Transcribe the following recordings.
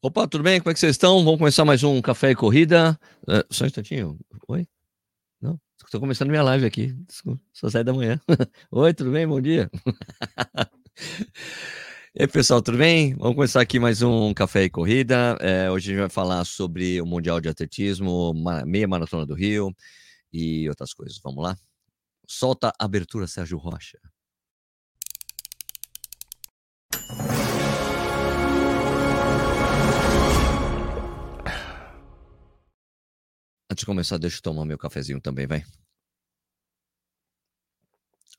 Opa, tudo bem? Como é que vocês estão? Vamos começar mais um Café e Corrida. Uh, só um instantinho. Oi? Não? Estou começando minha live aqui. Desculpa, só sai da manhã. Oi, tudo bem? Bom dia. e aí, pessoal, tudo bem? Vamos começar aqui mais um Café e Corrida. É, hoje a gente vai falar sobre o Mundial de Atletismo, meia maratona do Rio e outras coisas. Vamos lá? Solta a abertura, Sérgio Rocha. Antes de começar, deixa eu tomar meu cafezinho também, vai.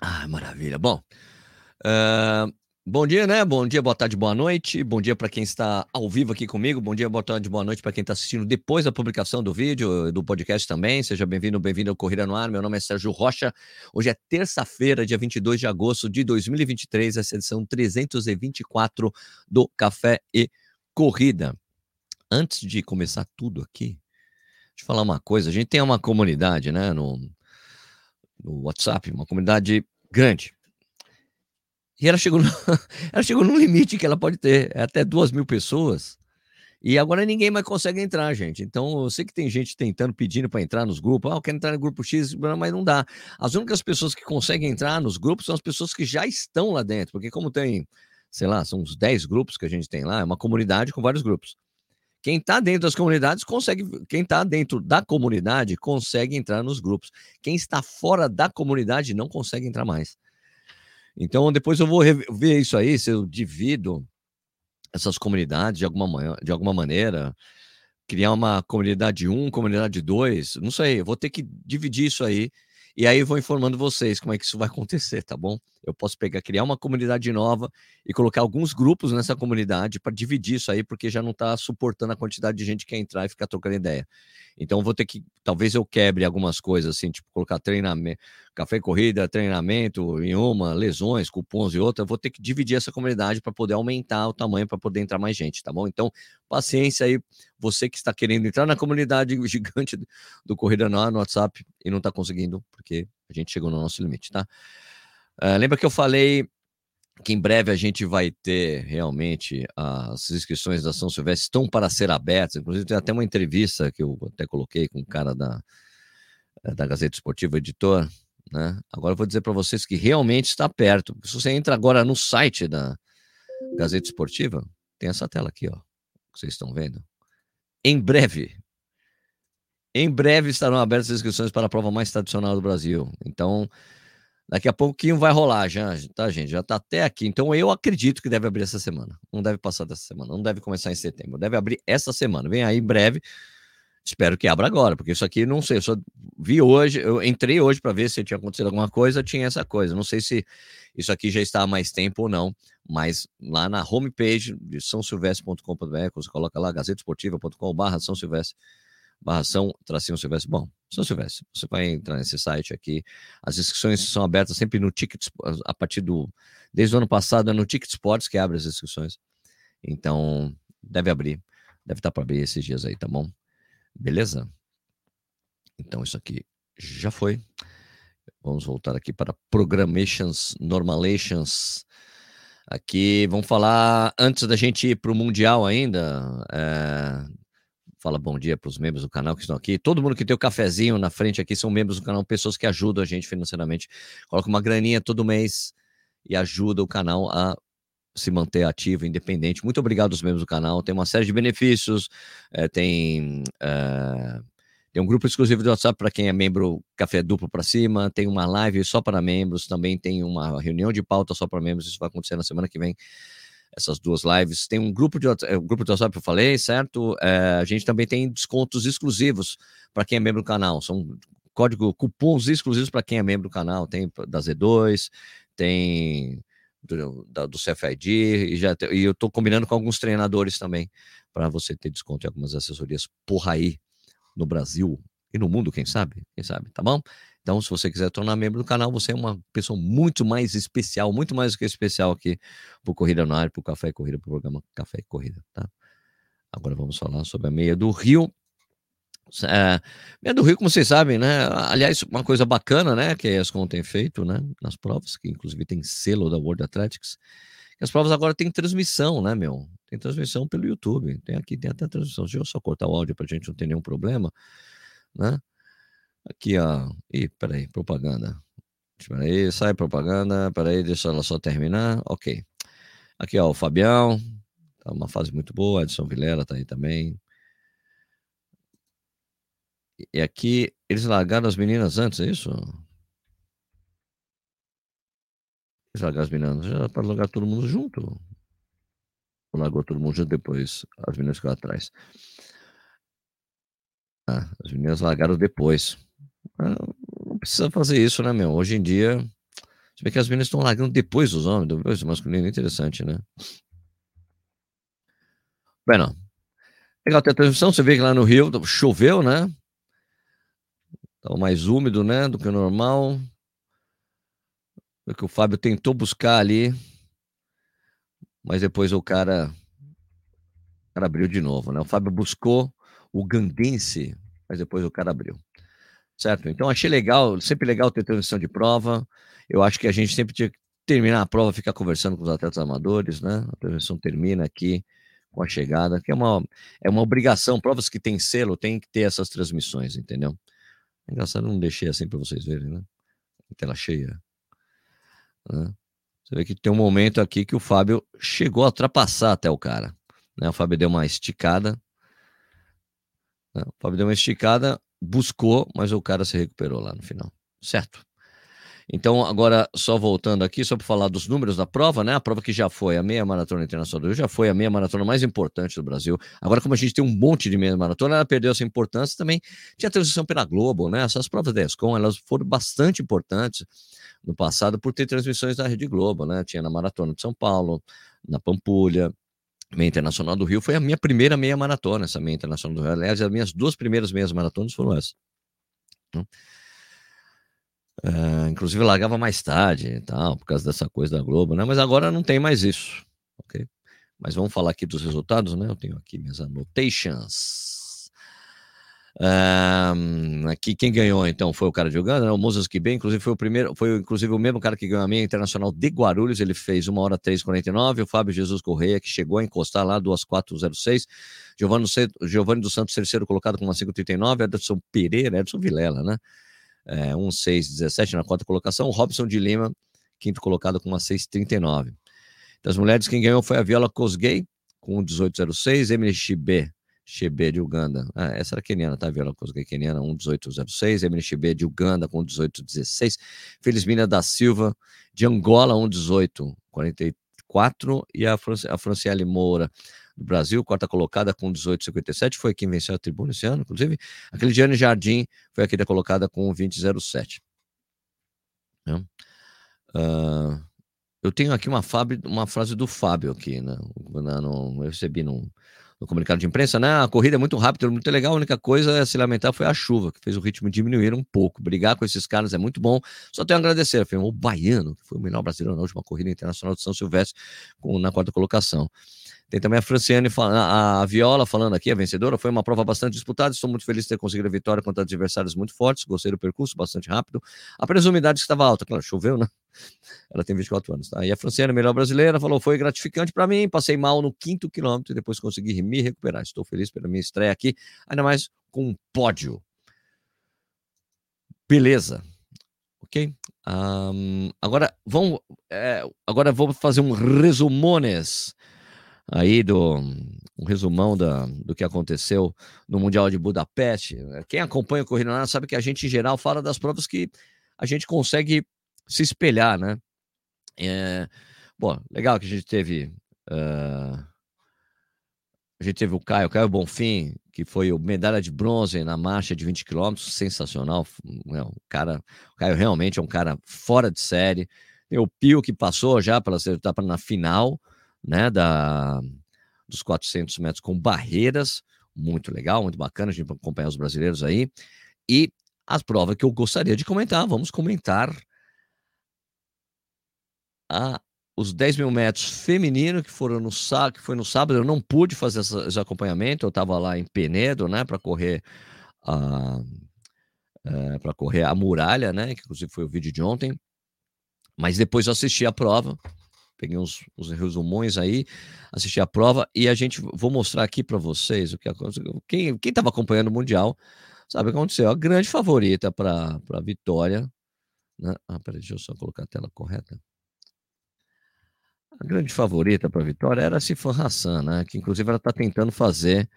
Ah, maravilha. Bom, uh, bom dia, né? Bom dia, boa tarde, boa noite. Bom dia para quem está ao vivo aqui comigo. Bom dia, boa tarde, boa noite para quem está assistindo depois da publicação do vídeo, do podcast também. Seja bem-vindo, bem-vindo ao Corrida no Ar. Meu nome é Sérgio Rocha. Hoje é terça-feira, dia 22 de agosto de 2023, essa edição 324 do Café e Corrida. Antes de começar tudo aqui, Deixa falar uma coisa, a gente tem uma comunidade, né, no, no WhatsApp, uma comunidade grande. E ela chegou, no, ela chegou num limite que ela pode ter, é até duas mil pessoas. E agora ninguém mais consegue entrar, gente. Então, eu sei que tem gente tentando, pedindo para entrar nos grupos. Ah, eu quero entrar no grupo X, mas não dá. As únicas pessoas que conseguem entrar nos grupos são as pessoas que já estão lá dentro. Porque, como tem, sei lá, são uns 10 grupos que a gente tem lá, é uma comunidade com vários grupos. Quem está dentro das comunidades consegue, quem está dentro da comunidade consegue entrar nos grupos. Quem está fora da comunidade não consegue entrar mais. Então, depois eu vou ver isso aí, se eu divido essas comunidades de alguma, de alguma maneira, criar uma comunidade 1, comunidade 2, não sei, eu vou ter que dividir isso aí e aí eu vou informando vocês como é que isso vai acontecer, tá bom? Eu posso pegar, criar uma comunidade nova e colocar alguns grupos nessa comunidade para dividir isso aí, porque já não está suportando a quantidade de gente que quer entrar e ficar trocando ideia. Então vou ter que, talvez eu quebre algumas coisas, assim, tipo colocar treinamento, café e corrida, treinamento em uma, lesões, cupons e outra. Vou ter que dividir essa comunidade para poder aumentar o tamanho, para poder entrar mais gente, tá bom? Então, paciência aí, você que está querendo entrar na comunidade gigante do Corrida no, WhatsApp e não está conseguindo, porque a gente chegou no nosso limite, tá? Uh, lembra que eu falei que em breve a gente vai ter realmente as inscrições da São Silvestre estão para ser abertas. Inclusive, tem até uma entrevista que eu até coloquei com o cara da, eh, da Gazeta Esportiva Editor. Né? Agora eu vou dizer para vocês que realmente está perto. Se você entra agora no site da Gazeta Esportiva, tem essa tela aqui, ó, que vocês estão vendo. Em breve, em breve estarão abertas as inscrições para a prova mais tradicional do Brasil. Então, Daqui a pouquinho vai rolar já, tá, gente? Já tá até aqui. Então eu acredito que deve abrir essa semana. Não deve passar dessa semana. Não deve começar em setembro. Deve abrir essa semana. Vem aí em breve. Espero que abra agora, porque isso aqui não sei. Eu só vi hoje. Eu entrei hoje para ver se tinha acontecido alguma coisa. Tinha essa coisa. Não sei se isso aqui já está há mais tempo ou não. Mas lá na homepage de sãosilvestre.com.br, você coloca lá gazetesportiva.com.br São Silvestre barra São Tracinho Silvestre. Bom, São Silvestre, você vai entrar nesse site aqui. As inscrições são abertas sempre no Ticket, a partir do. Desde o ano passado é no Ticket Sports que abre as inscrições. Então, deve abrir. Deve estar para abrir esses dias aí, tá bom? Beleza? Então, isso aqui já foi. Vamos voltar aqui para Programations, Normalations. Aqui, vamos falar, antes da gente ir para o Mundial ainda, é, fala bom dia para os membros do canal que estão aqui. Todo mundo que tem o cafezinho na frente aqui são membros do canal, pessoas que ajudam a gente financeiramente. Coloca uma graninha todo mês e ajuda o canal a se manter ativo, independente. Muito obrigado aos membros do canal. Tem uma série de benefícios, é, tem, é, tem um grupo exclusivo do WhatsApp para quem é membro Café Duplo para cima, tem uma live só para membros, também tem uma reunião de pauta só para membros. Isso vai acontecer na semana que vem essas duas lives. Tem um grupo de, eh, um grupo de WhatsApp, eu falei, certo? É, a gente também tem descontos exclusivos para quem é membro do canal. São código, cupons exclusivos para quem é membro do canal. Tem da Z2, tem do, da, do CFID, e, já, e eu estou combinando com alguns treinadores também, para você ter desconto em algumas assessorias por aí no Brasil e no mundo, quem sabe? Quem sabe, tá bom? Então, se você quiser tornar membro do canal, você é uma pessoa muito mais especial, muito mais do que especial aqui para Corrida no Ar, para o Café e Corrida, para o programa Café e Corrida, tá? Agora vamos falar sobre a meia do Rio. É, meia do Rio, como vocês sabem, né? Aliás, uma coisa bacana, né? Que a ESCOM tem feito, né? Nas provas, que inclusive tem selo da World Athletics. as provas agora têm transmissão, né, meu? Tem transmissão pelo YouTube. Tem aqui, tem até transmissão. Deixa eu só cortar o áudio para a gente não ter nenhum problema, né? Aqui, ó. Ih, peraí, propaganda. Peraí, sai propaganda. Peraí, deixa ela só terminar. Ok. Aqui, ó, o Fabião. Tá uma fase muito boa. Edson Vilela tá aí também. E aqui, eles largaram as meninas antes, é isso? Eles largaram as meninas, já para largar todo mundo junto. Ou largou todo mundo junto depois, as meninas ficaram atrás. Ah, as meninas largaram depois. Não precisa fazer isso, né, meu? Hoje em dia, você vê que as meninas estão largando depois dos homens, depois do masculino, interessante, né? Bueno, legal ter a transmissão, você vê que lá no Rio choveu, né? Estava mais úmido, né, do que o normal. Que o Fábio tentou buscar ali, mas depois o cara, o cara abriu de novo, né? O Fábio buscou o Gandense, mas depois o cara abriu. Certo? Então achei legal, sempre legal ter transmissão de prova. Eu acho que a gente sempre tinha que terminar a prova, ficar conversando com os atletas amadores, né? A transmissão termina aqui com a chegada, que é uma, é uma obrigação. Provas que tem selo tem que ter essas transmissões, entendeu? É engraçado, não deixei assim para vocês verem, né? Tela cheia. Né? Você vê que tem um momento aqui que o Fábio chegou a ultrapassar até o cara. Né? O Fábio deu uma esticada. Né? O Fábio deu uma esticada, buscou, mas o cara se recuperou lá no final. Certo? Então, agora, só voltando aqui, só para falar dos números da prova, né? A prova que já foi a meia maratona internacional do Rio, já foi a meia maratona mais importante do Brasil. Agora, como a gente tem um monte de meia maratona, ela perdeu essa importância também. Tinha transmissão pela Globo, né? Essas provas da ESCOM, elas foram bastante importantes no passado por ter transmissões da Rede Globo, né? Tinha na Maratona de São Paulo, na Pampulha, meia internacional do Rio. Foi a minha primeira meia maratona, essa meia internacional do Rio. Aliás, as minhas duas primeiras meias maratonas foram essas. Uh, inclusive largava mais tarde e tal, por causa dessa coisa da Globo, né? Mas agora não tem mais isso, ok? Mas vamos falar aqui dos resultados, né? Eu tenho aqui minhas annotations. Um, aqui quem ganhou então foi o cara de Uganda, né? o Moses Kibé, inclusive foi o primeiro, foi inclusive o mesmo cara que ganhou a meia internacional de Guarulhos, ele fez 1 hora 3,49, o Fábio Jesus Correia, que chegou a encostar lá 2,406, Giovanni, Giovanni dos Santos, terceiro colocado com uma 5,39, Ederson Pereira, Edson Vilela, né? É, 1,617 na quarta colocação. Robson de Lima, quinto colocado com uma 6,39. Das mulheres, quem ganhou foi a Viola Cosgay, com 18,06. Emily Chibe, Chibe de Uganda. Ah, essa era keniana, tá? Viola Cosgay keniana, 1,1806. Emily Chibe de Uganda, com 18,16. Felizmina da Silva, de Angola, 1,1844. E a, Fran a Franciele Moura, do Brasil, quarta colocada com 18,57, foi quem venceu a tribuna esse ano, inclusive. Aquele Gianni Jardim foi a quinta colocada com 20,07. Né? Uh, eu tenho aqui uma, Fábio, uma frase do Fábio aqui, né? Eu recebi no, no comunicado de imprensa, né? A corrida é muito rápida, muito legal. A única coisa a se lamentar foi a chuva, que fez o ritmo diminuir um pouco. Brigar com esses caras é muito bom. Só tenho a agradecer, o Baiano, que foi o melhor brasileiro na última corrida internacional de São Silvestre, com, na quarta colocação. Tem também a Franciane, a, Viola falando aqui, a vencedora. Foi uma prova bastante disputada. Estou muito feliz de ter conseguido a vitória contra adversários muito fortes. Gostei do percurso, bastante rápido. A umidade estava alta. Claro, choveu, né? Ela tem 24 anos. Tá? E a Franciane, melhor brasileira, falou: foi gratificante para mim. Passei mal no quinto quilômetro e depois consegui me recuperar. Estou feliz pela minha estreia aqui, ainda mais com um pódio. Beleza. Ok? Um, agora vamos. É, agora vou fazer um resumones aí do um resumão da, do que aconteceu no Mundial de Budapeste. Quem acompanha o Corrida Nada sabe que a gente, em geral, fala das provas que a gente consegue se espelhar, né? É, bom, legal que a gente teve. Uh, a gente teve o Caio, Caio Bonfim, que foi o medalha de bronze na marcha de 20 quilômetros, sensacional. Né? O cara, o Caio realmente é um cara fora de série. Tem o Pio que passou já pela etapa na final, né, da, dos 400 metros com barreiras, muito legal, muito bacana a gente acompanhar os brasileiros aí. E as provas que eu gostaria de comentar, vamos comentar a, os 10 mil metros feminino que foram no que foi no sábado, eu não pude fazer essa, esse acompanhamento, eu estava lá em Penedo, né, para correr a é, para correr a muralha, né, que inclusive foi o vídeo de ontem. Mas depois eu assisti a prova, peguei uns, uns resumões aí, assisti a prova e a gente vou mostrar aqui para vocês o que aconteceu. Quem quem estava acompanhando o mundial sabe o que aconteceu. A grande favorita para para vitória, né? Ah, peraí, deixa eu só colocar a tela correta. A grande favorita para a vitória era a Sifan Hassan, né? Que inclusive ela está tentando fazer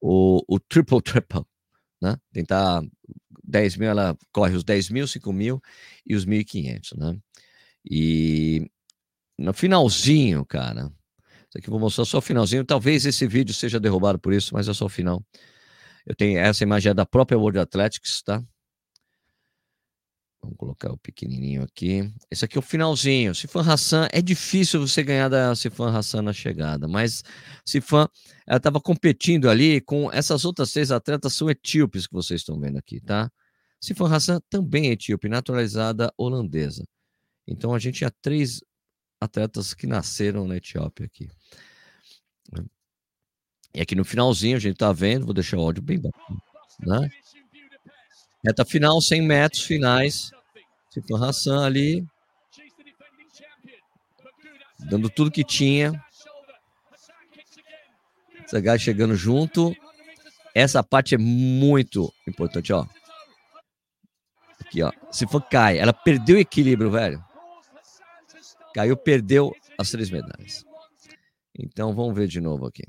o, o triple triple, né? Tentar 10 mil, ela corre os 10 mil, 5 mil e os 1.500, né? E no finalzinho, cara, isso aqui eu vou mostrar só o finalzinho. Talvez esse vídeo seja derrubado por isso, mas é só o final. Eu tenho essa imagem é da própria World Athletics, tá? Vamos colocar o pequenininho aqui. Esse aqui é o finalzinho. Sifan Hassan, é difícil você ganhar da Sifan Hassan na chegada, mas Sifan, ela estava competindo ali com essas outras seis atletas, são etíopes que vocês estão vendo aqui, tá? Sifan Hassan também é etíope, naturalizada holandesa. Então a gente tinha três atletas que nasceram na Etiópia aqui. E aqui no finalzinho a gente tá vendo, vou deixar o áudio bem baixo, né? Reta final, 100 metros finais. Sifan Hassan ali. Dando tudo que tinha. Sagai chegando junto. Essa parte é muito importante, ó. Aqui, ó. Sifan cai. Ela perdeu o equilíbrio, velho. Caiu, perdeu as três medalhas. Então vamos ver de novo aqui.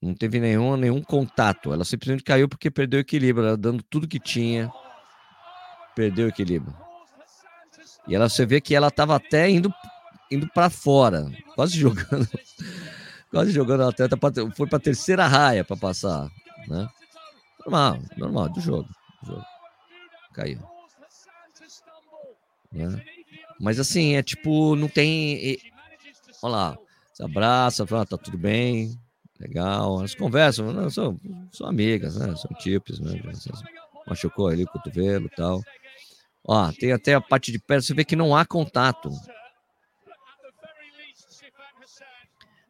Não teve nenhum, nenhum contato. Ela simplesmente caiu porque perdeu o equilíbrio. Ela dando tudo que tinha, perdeu o equilíbrio. E ela você vê que ela estava até indo indo para fora, quase jogando, quase jogando a atleta pra, foi para terceira raia para passar, né? Normal, normal do jogo, do jogo. Caiu. Né? Mas assim, é tipo, não tem. Olha lá, se abraça, fala, tá tudo bem, Legal, elas conversam, né? são, são amigas, né? São tipos, né? Machucou ali o cotovelo e tal. Ó, tem até a parte de perto, você vê que não há contato.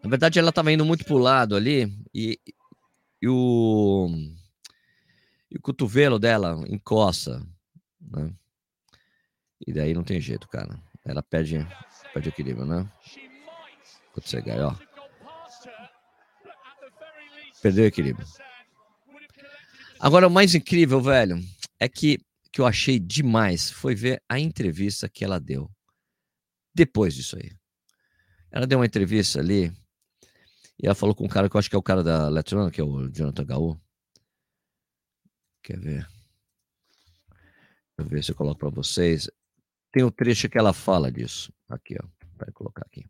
Na verdade, ela estava indo muito pro lado ali e, e, o, e o cotovelo dela encosta, né? E daí não tem jeito, cara. Ela perde, perde equilíbrio, né? Quando você ganha, ó. Perdeu o equilíbrio. Agora, o mais incrível, velho, é que, que eu achei demais foi ver a entrevista que ela deu depois disso aí. Ela deu uma entrevista ali e ela falou com um cara que eu acho que é o cara da Letrona, que é o Jonathan Gaú. Quer ver? Deixa eu ver se eu coloco para vocês. Tem o trecho que ela fala disso. Aqui, ó. Vai colocar aqui.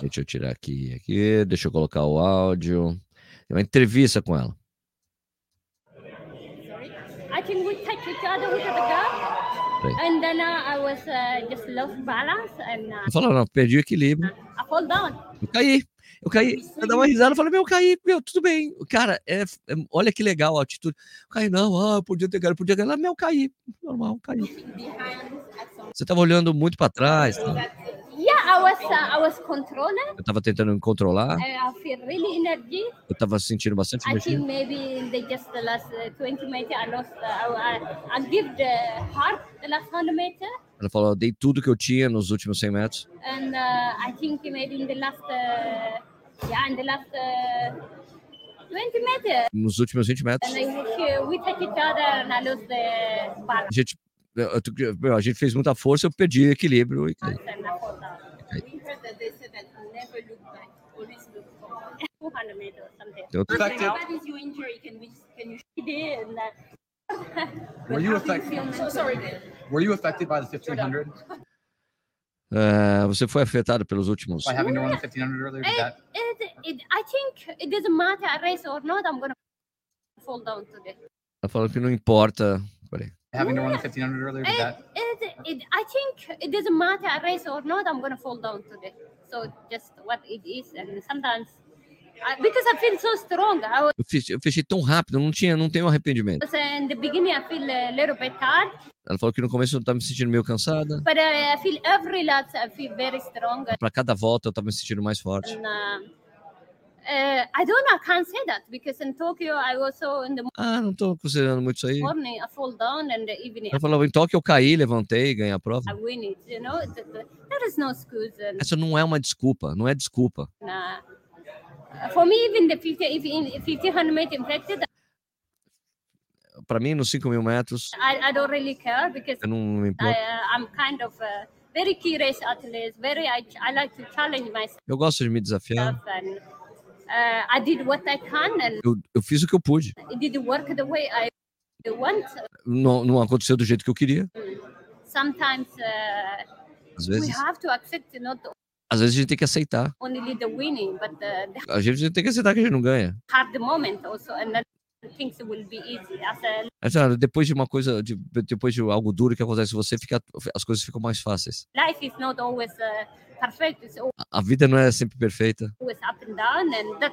Deixa eu tirar aqui, aqui, deixa eu colocar o áudio. Tem uma entrevista com ela. I think we touch each other with the girl. And then uh, I was uh, just lost balance and uh, Falou, não, perdi o equilíbrio. I fall down. Eu caí. Eu caí, eu dei uma risada e falei, meu, eu caí, meu, tudo bem. Cara, é, é, olha que legal a atitude. Eu caí, não, ah, podia ter caído, podia cair. Meu, eu caí. Normal, caí. Você estava olhando muito para trás. Tá? I was, uh, I was controlling. Eu estava tentando controlar. I feel really energy. Eu estava sentindo bastante energia. I think maybe in the just the last 20 uh, meters I lost. Uh, I, I give the heart the last 100 meter. Ela falou, eu dei tudo que eu tinha nos últimos 100 metros. And uh, I think maybe in the last, uh, yeah, in the last. Uh, 20 meters. Nos últimos 20 metros. And I, we take each other and I lose the balance. A gente, a gente fez muita força, eu perdi equilíbrio e caí. What is your injury? Can we? Can you? Were you affected? So sorry. Were you affected by the 1500? Uh, você foi afetado pelos últimos. By having to run the 1500 earlier? Did that... it, it, I think it doesn't matter race or not. I'm gonna fall down today. Ela falou que não importa. Peraí. Having to run the 1500 earlier? Did that... it, it, I think it doesn't matter a race or not. I'm gonna fall down today. So just what it is, and sometimes because I feel so strong. I eu, fiz, eu fechei tão rápido, não tinha, não tenho arrependimento. In the beginning, I feel a little bit tired. Ela falou que no começo eu estava me sentindo meio cansada. But uh, I feel every lap I feel very strong. Para cada volta eu estava me sentindo mais forte. And, uh, Uh, I don't know. I can't say that because in Tokyo, I also in the Ah, não tô considerando muito isso aí. morning I fall down and the evening Eu falava, em Tóquio eu caí, levantei, ganhei a prova. I win it. You know, Th- th- there is no excuse. And, Essa não é uma desculpa, não é desculpa. uh, for me, even the 50, if in 1500 meter infected, Para mim, nos 5 mil metros, I, I don't really care because eu não me I, importo. uh, I'm kind of a very curious athlete. Very, I, I like to challenge myself Eu gosto de me desafiar. and uh, I did what I can and Eu, eu fiz o que eu pude. it didn't work the way I want. Não, não aconteceu do jeito que eu queria. Sometimes uh, Às we vezes, have to accept not às vezes a gente tem que aceitar. only the winning, but the, the A gente tem que aceitar que a gente não ganha. hard moment also, and then things will be easy. As a Mas, cara, depois de uma coisa, de- depois de algo duro que acontece com você, fica, as coisas ficam mais fáceis. life is not always uh, it's A- A vida não é sempre perfeita.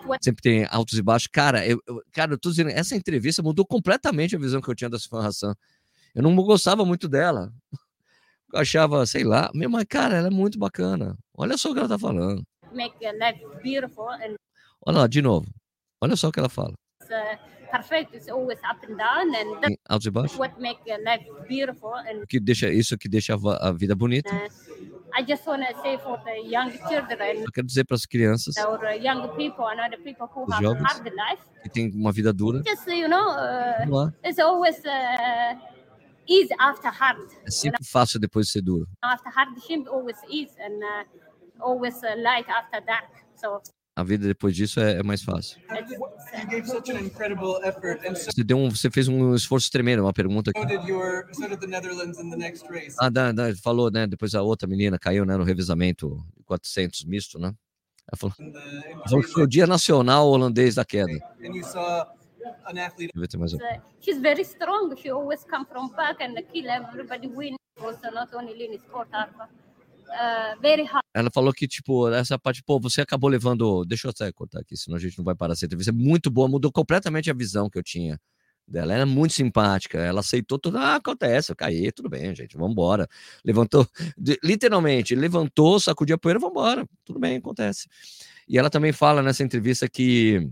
what Sempre tem altos e baixos. Cara, eu, eu- cara, eu tô dizendo, essa entrevista mudou completamente a visão que eu tinha da Sifan Hassan. Eu não gostava muito dela. Eu achava, sei lá, meu, mas, cara, ela é muito bacana. Olha só o que ela tá falando. beautiful and Olha lá, de novo. Olha só o que ela fala. that's Tem altos e baixos. O que deixa, isso que deixa a vida bonita. I just want to say for the young children Eu quero dizer para as crianças or young people and other people who Os have jovens. hard life, que têm uma vida dura, just you know, uh, it's always uh, ease after hard. É sempre fácil depois de ser duro. After hardship, always ease, and uh, always uh, light after dark. So A vida depois disso é, é mais fácil. an so Você, deu um, você fez um esforço tremendo. Uma pergunta aqui. your. Ah, da, da- falou, né? Depois a outra menina caiu né, no revezamento 400 misto, né? Ela falou, ela falou que foi o dia nacional holandês da queda. and you saw an athlete Deixa eu ver se tem mais um. uh, she's very strong. She always come from back and kill everybody. Win also not only in sport, Arfa. Uh. Ela falou que, tipo, essa parte, pô, você acabou levando. Deixa eu até cortar aqui, senão a gente não vai parar essa entrevista. É muito boa, mudou completamente a visão que eu tinha dela. Ela é muito simpática, ela aceitou tudo. Ah, acontece, eu caí, tudo bem, gente, vamos embora. Levantou, literalmente, levantou, sacudiu a poeira, vamos embora. Tudo bem, acontece. E ela também fala nessa entrevista que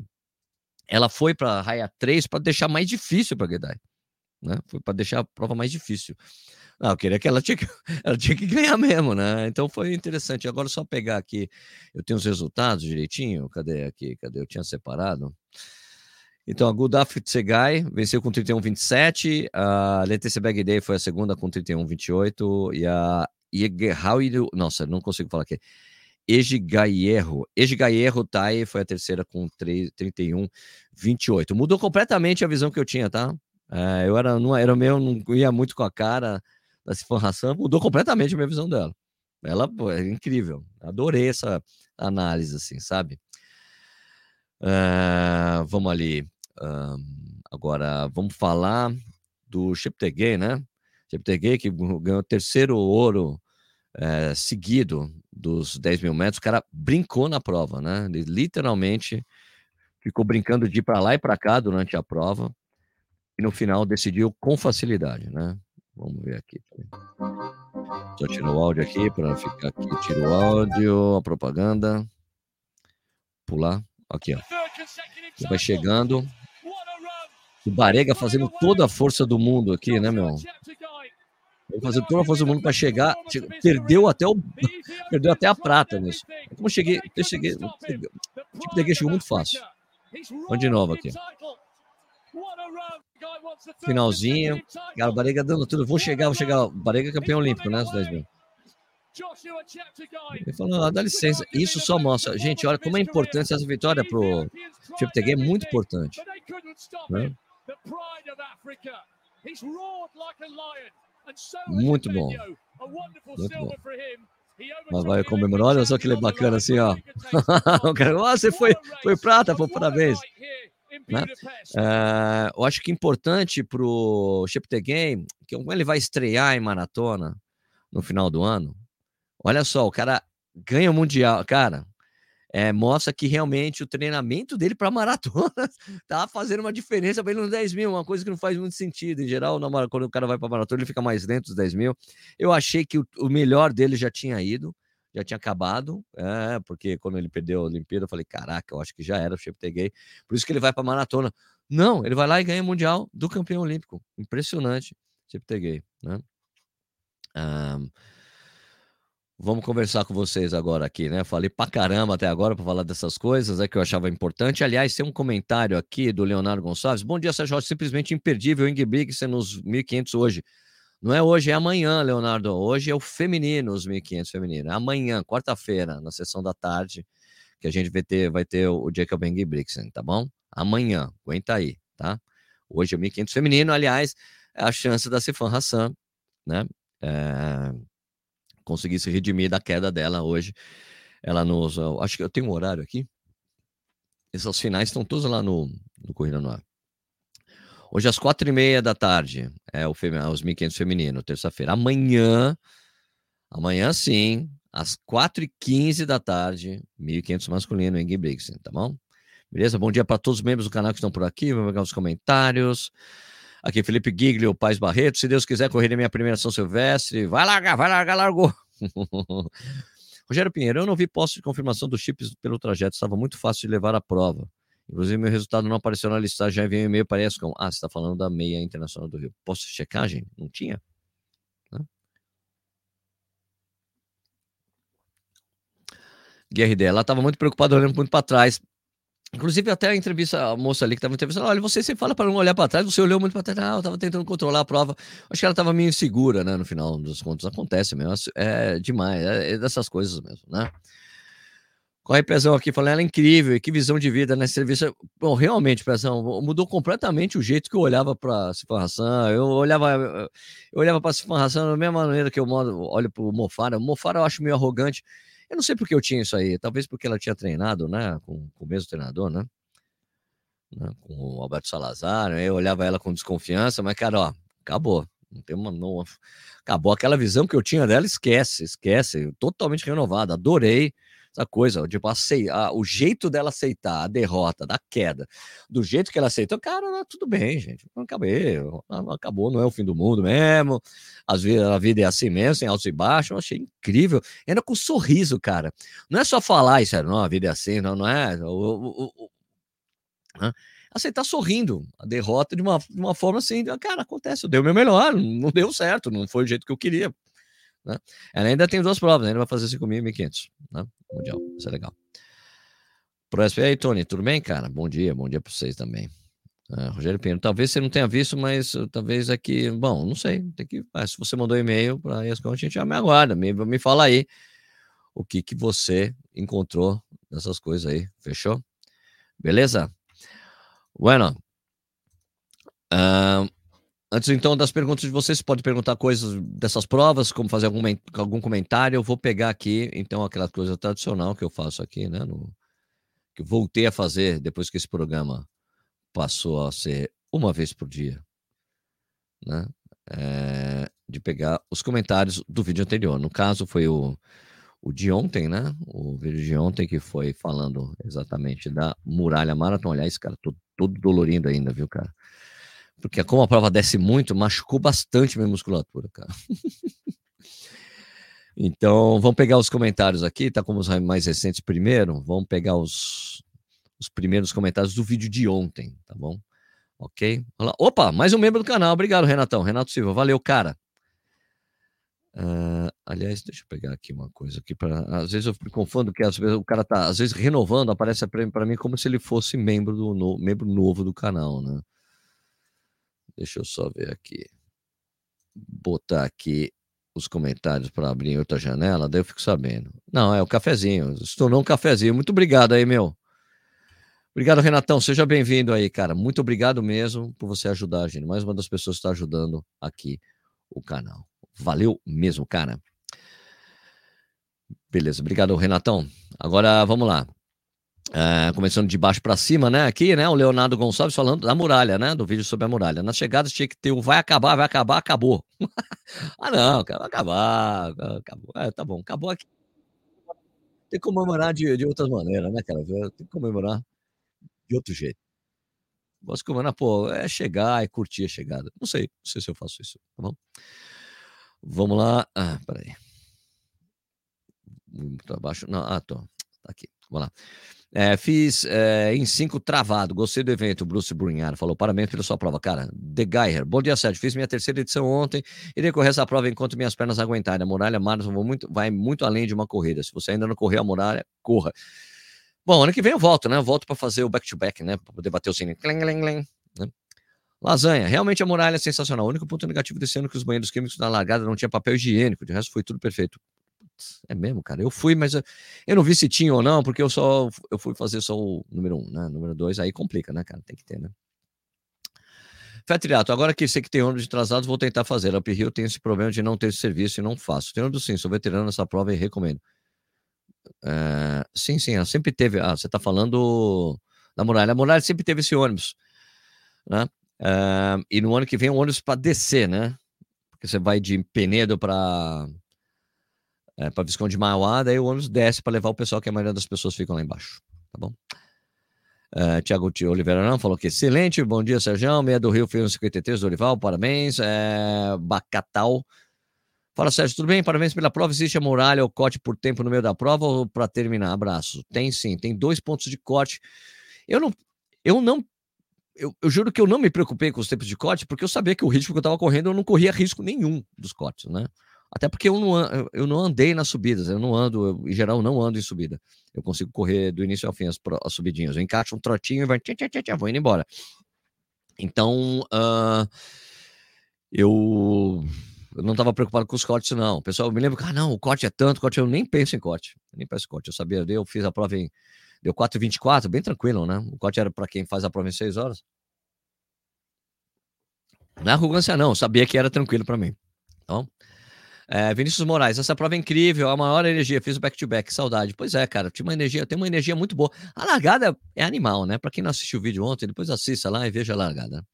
ela foi para Raia 3 para deixar mais difícil para Gedai. Né? Foi para deixar a prova mais difícil. Ah, eu queria que ela tinha que, ela tinha que ganhar mesmo, né? Então foi interessante. Agora só pegar aqui, eu tenho os resultados direitinho. Cadê aqui? Cadê? Eu tinha separado. Então a Gudaf Tsegai venceu com 31-27, a Letícia Bagday foi a segunda com 31-28 e a Yegerhauiru, nossa, não consigo falar aqui. Ejigaierro, Ejigaierro Tai foi a terceira com 31-28. Mudou completamente a visão que eu tinha, tá? É, eu era, não era meu, não ia muito com a cara da Sifan Hassan, mudou completamente a minha visão dela. Ela pô, é incrível. Adorei essa análise, assim, sabe? Ah, vamos ali. ahn, agora, vamos falar do Cheptegei, né? Cheptegei que ganhou o terceiro ouro eh, seguido dos 10 mil metros. O cara brincou na prova, né? Ele literalmente ficou brincando de ir para lá e para cá durante a prova. E no final decidiu com facilidade, né? Vamos ver aqui. Só tiro o áudio aqui para ficar aqui. Tiro o áudio, a propaganda. Pular. Aqui, ó. Vai chegando. O Barega fazendo toda a força do mundo aqui, né, meu? Fazendo toda a força do mundo para chegar. che- Perdeu até o. Perdeu até a prata nisso. Como eu cheguei. Eu cheguei. Tipo, peguei, chegou muito fácil. Vamos de novo aqui. Finalzinho. Cara, o dando tudo. Vou chegar, vou chegar. O Barega é campeão olímpico, né? Os 10 mil. Ele falou, ah, dá licença. Isso só mostra. Gente, olha como é importante essa vitória pro Cheptegei. É muito importante. Né? Muito bom. Muito bom. Mas vai comemorar. Olha só que ele é bacana assim, ó. o cara, "Ah, você foi, foi prata, pô, parabéns. Né? É, eu acho que importante pro Cheptegei, que como ele vai estrear em maratona no final do ano, olha só, o cara ganha o Mundial, cara, é, mostra que realmente o treinamento dele para maratona tá fazendo uma diferença para ele nos 10 mil, uma coisa que não faz muito sentido. Em geral, na quando o cara vai para maratona, ele fica mais lento dos 10 mil. Eu achei que o, o melhor dele já tinha ido, já tinha acabado, é, porque quando ele perdeu a Olimpíada, eu falei, caraca, eu acho que já era o Cheptegei, por isso que ele vai para maratona. Não, ele vai lá e ganha o Mundial do campeão olímpico. Impressionante, Cheptegei, né? Um, vamos conversar com vocês agora aqui, né? Falei pra caramba até agora para falar dessas coisas, é que eu achava importante. Aliás, tem um comentário aqui do Leonardo Gonçalves. Bom dia, Sérgio, simplesmente imperdível Ingrid Briggs nos 1500 hoje. Não é hoje, é amanhã, Leonardo. Hoje é o feminino, os 1.500 feminino. É amanhã, quarta-feira, na sessão da tarde, que a gente vai ter, vai ter o Jacob Brixen, tá bom? Amanhã, aguenta aí, tá? Hoje é 1.500 feminino, aliás, é a chance da Sifan Hassan, né? É, conseguir se redimir da queda dela hoje. Ela nos. Acho que eu tenho um horário aqui. Essas finais estão todas lá no, no Corrida no Ar. Hoje às quatro e meia da tarde é o fem... os 1.500 feminino, terça-feira. Amanhã, amanhã sim, às quatro e quinze da tarde, 1.500 masculino em Brixen, tá bom? Beleza? Bom dia para todos os membros do canal que estão por aqui. Vamos pegar os comentários. Aqui, Felipe Giglio, Paz Barreto. Se Deus quiser correr a minha primeira São Silvestre, vai largar, vai largar, largou. Rogério Pinheiro, eu não vi posto de confirmação dos chips pelo trajeto, estava muito fácil de levar a prova. Inclusive, meu resultado não apareceu na listagem, já enviei um e-mail para a ESCOM. Ah, você está falando da meia internacional do Rio. Posso checar, gente? Não tinha? Guerra ideia. Ela estava muito preocupada, olhando muito para trás. Inclusive, até a entrevista, a moça ali que estava entrevistando, olha, você sempre fala para não olhar para trás, você olhou muito para trás, ah, eu estava tentando controlar a prova. Acho que ela estava meio insegura, né, no final dos contos. Acontece mesmo, é demais, é, é dessas coisas mesmo, né? Corre Pezão aqui falando, ela é incrível, que visão de vida nessa entrevista. Bom, realmente, Pezão, mudou completamente o jeito que eu olhava para Cifarração. Eu olhava, eu olhava para Cifarração da mesma maneira que eu olho para o Mofara. O Mofara eu acho meio arrogante. Eu não sei porque eu tinha isso aí. Talvez porque ela tinha treinado, né, com, com o mesmo treinador, né? né? Com o Alberto Salazar. Eu olhava ela com desconfiança, mas, cara, ó, acabou. Não tem uma, não, acabou aquela visão que eu tinha dela, esquece, esquece. Totalmente renovada. Adorei essa coisa, tipo, aceitar, o jeito dela aceitar a derrota, da queda, do jeito que ela aceitou, cara, tudo bem, gente, acabou, acabou, não é o fim do mundo mesmo, vezes a vida é assim mesmo, sem altos e baixos, eu achei incrível, ainda com um sorriso, cara, não é só falar isso, não, a vida é assim, não, não é, o, o, o, aceitar sorrindo a derrota de uma, de uma forma assim, cara, acontece, eu dei o meu melhor, não deu certo, não foi o jeito que eu queria, né? Ela ainda tem duas provas, ainda vai fazer 5.500, né? Mundial, isso é legal. Próximo, e aí, Tony, tudo bem, cara? Bom dia, bom dia para vocês também. Uh, Rogério Pinheiro, talvez você não tenha visto, mas uh, talvez aqui, bom, não sei, tem que, ah, se você mandou e-mail para ESCOM, a gente já me aguarda, me, me fala aí o que que você encontrou dessas coisas aí, fechou? Beleza? Bueno, uh, Antes então das perguntas de vocês, pode perguntar coisas dessas provas, como fazer algum, algum comentário. Eu vou pegar aqui, então, aquela coisa tradicional que eu faço aqui, né? No, que eu voltei a fazer depois que esse programa passou a ser uma vez por dia, né? É, de pegar os comentários do vídeo anterior. No caso, foi o, o de ontem, né? O vídeo de ontem que foi falando exatamente da muralha maratona. Aliás, cara, tô todo dolorindo ainda, viu, cara? Porque como a prova desce muito, machucou bastante minha musculatura, cara. então, vamos pegar os comentários aqui, tá como os mais recentes primeiro. Vamos pegar os, os primeiros comentários do vídeo de ontem, tá bom? Ok? Opa, mais um membro do canal. Obrigado, Renatão. Renato Silva, valeu, cara. Uh, aliás, deixa eu pegar aqui uma coisa aqui para às vezes eu me confundo que às vezes o cara tá às vezes renovando, aparece para mim como se ele fosse membro do no, membro novo do canal, né? Deixa eu só ver aqui. Botar aqui os comentários para abrir outra janela, daí eu fico sabendo. Não, é o cafezinho. Se tornou um cafezinho. Muito obrigado aí, meu. Obrigado, Renatão. Seja bem-vindo aí, cara. Muito obrigado mesmo por você ajudar a gente. Mais uma das pessoas que está ajudando aqui o canal. Valeu mesmo, cara. Beleza, obrigado, Renatão. Agora vamos lá. É, começando de baixo para cima, né? Aqui, né? O Leonardo Gonçalves falando da muralha, né? Do vídeo sobre a muralha. Nas chegadas tinha que ter o vai acabar, vai acabar, acabou. ah, não, vai acabar, acabou. É, tá bom, acabou aqui. Tem que comemorar de, de outras maneiras, né, cara? Tem que comemorar de outro jeito. Gosto de comemorar, pô, é chegar, é curtir a chegada. Não sei, não sei se eu faço isso, tá bom? Vamos lá. Ah, peraí. muito abaixo. Não, ah, tô. Tá aqui. Vamos lá. É, fiz é, em 5 travado, gostei do evento. Bruce Brunhar falou: parabéns pela sua prova, cara. The Geier, bom dia, Sérgio. Fiz minha terceira edição ontem e decorrer essa prova enquanto minhas pernas aguentarem. A muralha Marathon muito, vai muito além de uma corrida. Se você ainda não correu a muralha, corra. Bom, ano que vem eu volto, né? Eu volto para fazer o back-to-back, -back, né? Para poder bater o sininho. Cling, cling, cling, né? Lasanha, realmente a muralha é sensacional. O único ponto negativo desse ano é que os banheiros químicos na largada não tinha papel higiênico, de resto foi tudo perfeito é mesmo, cara. Eu fui, mas eu, eu, não vi se tinha ou não, porque eu só eu fui fazer só o número um, né? Número dois, aí complica, né, cara? Tem que ter, né? Fetriato, agora que sei que tem ônibus atrasados, vou tentar fazer. Up Rio tem esse problema de não ter serviço e não faço. Tem ônibus sim, sou veterano nessa prova e recomendo. É, sim, sim, ela sempre teve. Ah, você está falando da muralha. A muralha sempre teve esse ônibus, né? É, e no ano que vem o ônibus para descer, né? Porque você vai de Penedo para é, para Visconde de Mauá, daí o ônibus desce para levar o pessoal, que a maioria das pessoas ficam lá embaixo. Tá bom? Uh, Tiago Oliveira não falou que excelente. Bom dia, Sérgio. Meia do Rio, um 53 do Olival, parabéns. É, Bacatal. Fala, Sérgio, tudo bem? Parabéns pela prova. Existe a muralha ou corte por tempo no meio da prova ou para terminar? Abraço. Tem sim, tem dois pontos de corte. Eu não. Eu não. Eu, eu juro que eu não me preocupei com os tempos de corte, porque eu sabia que o ritmo que eu estava correndo, eu não corria risco nenhum dos cortes, né? Até porque eu não, eu não andei nas subidas, eu não ando, eu, em geral, não ando em subida. Eu consigo correr do início ao fim as, as subidinhas. Eu encaixo um trotinho e vai, tchá, tchá, tchá, vou indo embora. Então, uh, eu, eu, não estava preocupado com os cortes, não. O pessoal me lembra ah, não, o corte é tanto, corte, eu nem penso em corte. Eu nem penso em corte. Eu sabia, eu fiz a prova em. Deu 4,24, bem tranquilo, né? O corte era para quem faz a prova em 6 horas. Não é arrogância, não. Eu sabia que era tranquilo para mim. Então, é, Vinícius Moraes, essa prova é incrível, a maior energia, fiz o back-to-back, -back, saudade. Pois é, cara, tinha uma energia, tem uma energia muito boa. A largada é animal, né? Para quem não assistiu o vídeo ontem, depois assista lá e veja a largada.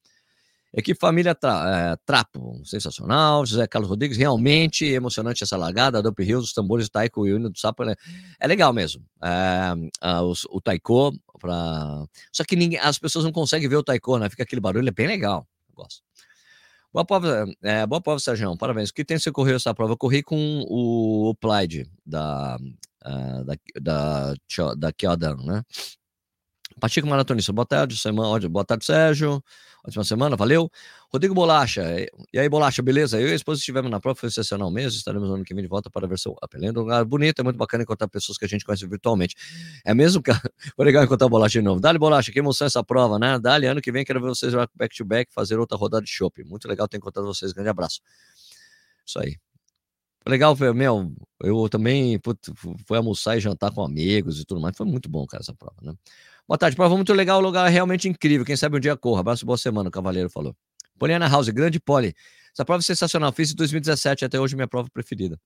Equipe Família Tra, é, Trapo, sensacional. José Carlos Rodrigues, realmente emocionante essa largada. Dope Hills, os tambores Taiko e o do Sapo. É, é legal mesmo. É, os, o Taiko, pra... só que ninguém, as pessoas não conseguem ver o Taiko, né? Fica aquele barulho, é bem legal. Eu gosto. Boa prova, é, boa prova, Sérgio. Parabéns. O que tem você correu essa prova? Eu corri com o, Plaid da, da, da, da, da Kyodan, né? Pacheco Maratonista, boa tarde, semana, boa tarde, Sérgio. Ótima semana, valeu. Rodrigo Bolacha, e aí, Bolacha, beleza? Eu e a esposa estivemos na prova, foi sensacional mesmo. Estaremos no ano que vem de volta para a versão Up. Além um lugar bonito, é muito bacana encontrar pessoas que a gente conhece virtualmente. É mesmo, cara? Foi legal encontrar Bolacha de novo. Dali, Bolacha, que emoção essa prova, né? Dali, ano que vem quero ver vocês back to back, fazer outra rodada de shopping. Muito legal ter encontrado vocês. Grande abraço. Isso aí. Legal, meu, eu também putz, fui almoçar e jantar com amigos e tudo mais. Foi muito bom, cara, essa prova, né? Boa tarde, prova muito legal, o lugar é realmente incrível. Quem sabe um dia corra. Abraço, boa semana, o Cavaleiro falou. Poliana House, grande pole. Essa prova é sensacional. Fiz em 2017, até hoje minha prova preferida.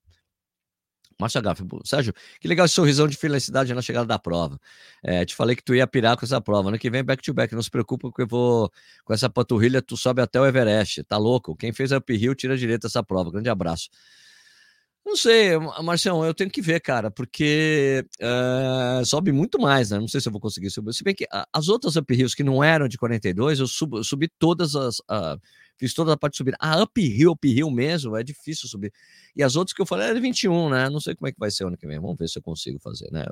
Márcia Gaff, Sérgio, que legal esse sorrisão de felicidade na chegada da prova. É, te falei que tu ia pirar com essa prova. Ano que vem, back to back. Não se preocupa, porque eu vou. Com essa panturrilha, tu sobe até o Everest. Tá louco? Quem fez a uphill, tira direito essa prova. Grande abraço. Não sei, Marcião, eu tenho que ver, cara, porque uh, sobe muito mais, né? Não sei se eu vou conseguir subir. Se bem que as outras uphills que não eram de 42, eu, subo, eu subi todas as. Uh, fiz toda a parte de subir. A uphill, uphill mesmo, é difícil subir. E as outras que eu falei era 21, né? Não sei como é que vai ser ano que vem. Vamos ver se eu consigo fazer, né?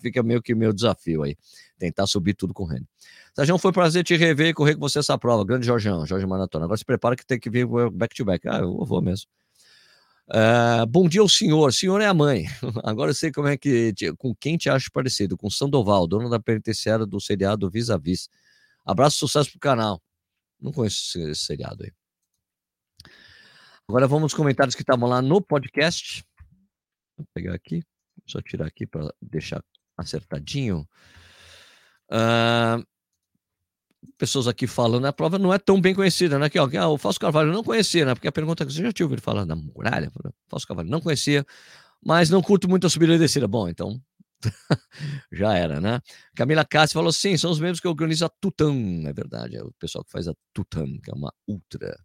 Fica meio que meu desafio aí, tentar subir tudo correndo. Sérgio, foi um prazer te rever e correr com você essa prova. Grande Jorgeão, Jorge Maratona. Agora se prepara que tem que vir back-to-back. -back. Ah, eu vou mesmo. Uh, bom dia ao senhor. Senhor é a mãe. Agora eu sei como é que. Com quem te acho parecido? Com Sandoval, dono da penitenciária do seriado Vis a Vis. Abraço sucesso pro canal. Não conheço esse, seriado aí. Agora vamos aos comentários que estavam lá no podcast. Vou pegar aqui. Só tirar aqui para deixar acertadinho. Uh, pessoas aqui falando, a prova não é tão bem conhecida, né? Aqui, ó, ah, o Fausto Carvalho não conhecia, né? Porque a pergunta que você já tinha ouvido falar da muralha? Fausto Carvalho não conhecia, mas não curto muito a subida e descida. Bom, então já era, né? Camila Cássio falou: sim, são os membros que organizam a Tutan, é verdade, é o pessoal que faz a Tutan, que é uma ultra.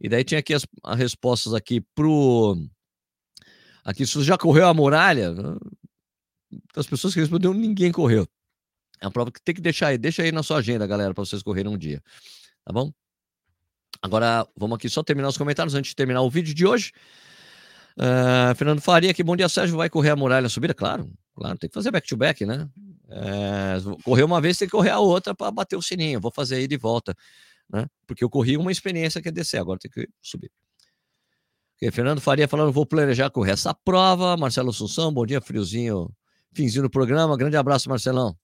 E daí tinha aqui as, as respostas aqui pro. Aqui, se já correu a muralha, as pessoas que responderam, ninguém correu. É uma prova que tem que deixar aí. Deixa aí na sua agenda, galera, para vocês correrem um dia. Tá bom? Agora, vamos aqui só terminar os comentários antes de terminar o vídeo de hoje. Uh, Fernando Faria, que bom dia, Sérgio. Vai correr a muralha subida? Claro, claro, tem que fazer back-to-back, né? É, correr uma vez, tem que correr a outra para bater o sininho. Vou fazer aí de volta, né? Porque eu corri uma experiência que é descer, agora tem que subir. Okay, Fernando Faria falando, vou planejar correr essa prova. Marcelo Assunção, bom dia, friozinho, finzinho do programa. Grande abraço, Marcelão.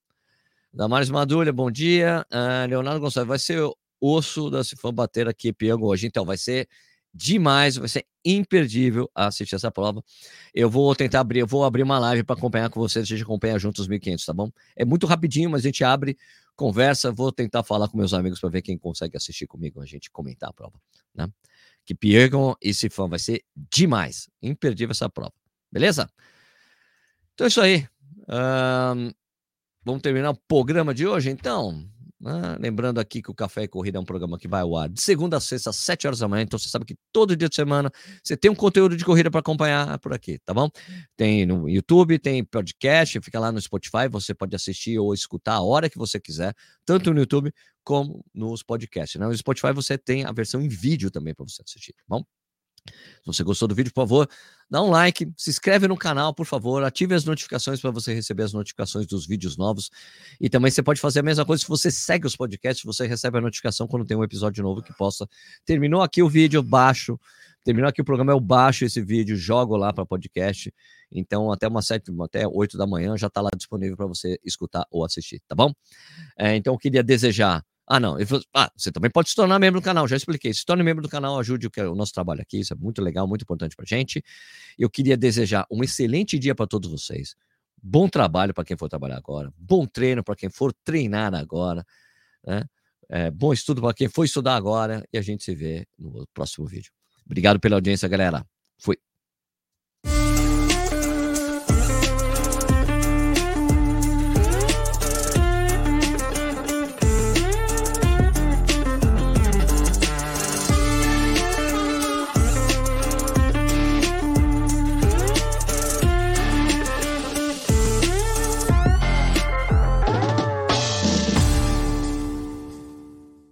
Damares Madulha, bom dia. Uh, Leonardo Gonçalves, vai ser osso da Cifam bater aqui, Piango, hoje, então vai ser demais, vai ser imperdível assistir essa prova. Eu vou tentar abrir, eu vou abrir uma live para acompanhar com vocês, a gente acompanha juntos os 1500, tá bom? É muito rapidinho, mas a gente abre, conversa, vou tentar falar com meus amigos para ver quem consegue assistir comigo, a gente comentar a prova, né? Que Piergon e Sifão vai ser demais, imperdível essa prova, beleza? Então é isso aí. Um, vamos terminar o programa de hoje, então. Ah, lembrando aqui que o Café e Corrida é um programa que vai ao ar de segunda a sexta, às 7 horas da manhã. Então você sabe que todo dia de semana você tem um conteúdo de corrida para acompanhar por aqui, tá bom? Tem no YouTube, tem podcast, fica lá no Spotify. Você pode assistir ou escutar a hora que você quiser, tanto no YouTube como nos podcasts. Né? No Spotify você tem a versão em vídeo também para você assistir, tá bom? Se você gostou do vídeo, por favor, dá um like, se inscreve no canal, por favor, ative as notificações para você receber as notificações dos vídeos novos. E também você pode fazer a mesma coisa se você segue os podcasts, você recebe a notificação quando tem um episódio novo que possa. Terminou aqui o vídeo, baixo. Terminou aqui o programa, eu baixo esse vídeo, jogo lá para podcast. Então, até umas sete, até oito da manhã já está lá disponível para você escutar ou assistir, tá bom? É, então, eu queria desejar ah, não. Ah, você também pode se tornar membro do canal, já expliquei. Se torne membro do canal, ajude o, é nosso trabalho aqui, isso é muito legal, muito importante para gente. Eu queria desejar um excelente dia para todos vocês. Bom trabalho para quem for trabalhar agora, bom treino para quem for treinar agora, né? É, bom estudo para quem for estudar agora e a gente se vê no próximo vídeo. Obrigado pela audiência, galera. Fui.